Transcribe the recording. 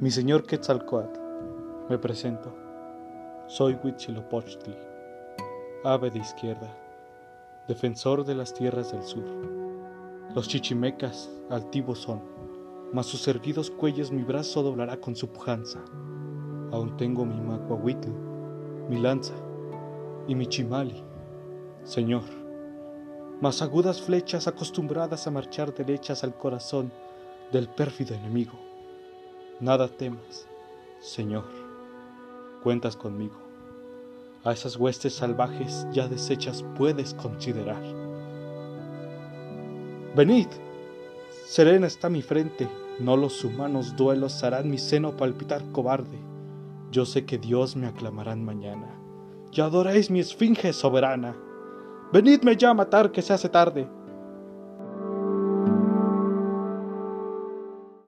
Mi señor Quetzalcoatl, me presento. Soy Huitzilopochtli, ave de izquierda, defensor de las tierras del sur. Los chichimecas altivos son, mas sus erguidos cuellos mi brazo doblará con su pujanza. Aún tengo mi macuahuitl, mi lanza y mi chimali, Señor. Mas agudas flechas acostumbradas a marchar derechas al corazón del pérfido enemigo. Nada temas, Señor, cuentas conmigo. A esas huestes salvajes ya deshechas puedes considerar. Venid, serena está mi frente, no los humanos duelos harán mi seno palpitar cobarde. Yo sé que Dios me aclamarán mañana, y adoréis mi esfinge soberana. Venidme ya a matar que se hace tarde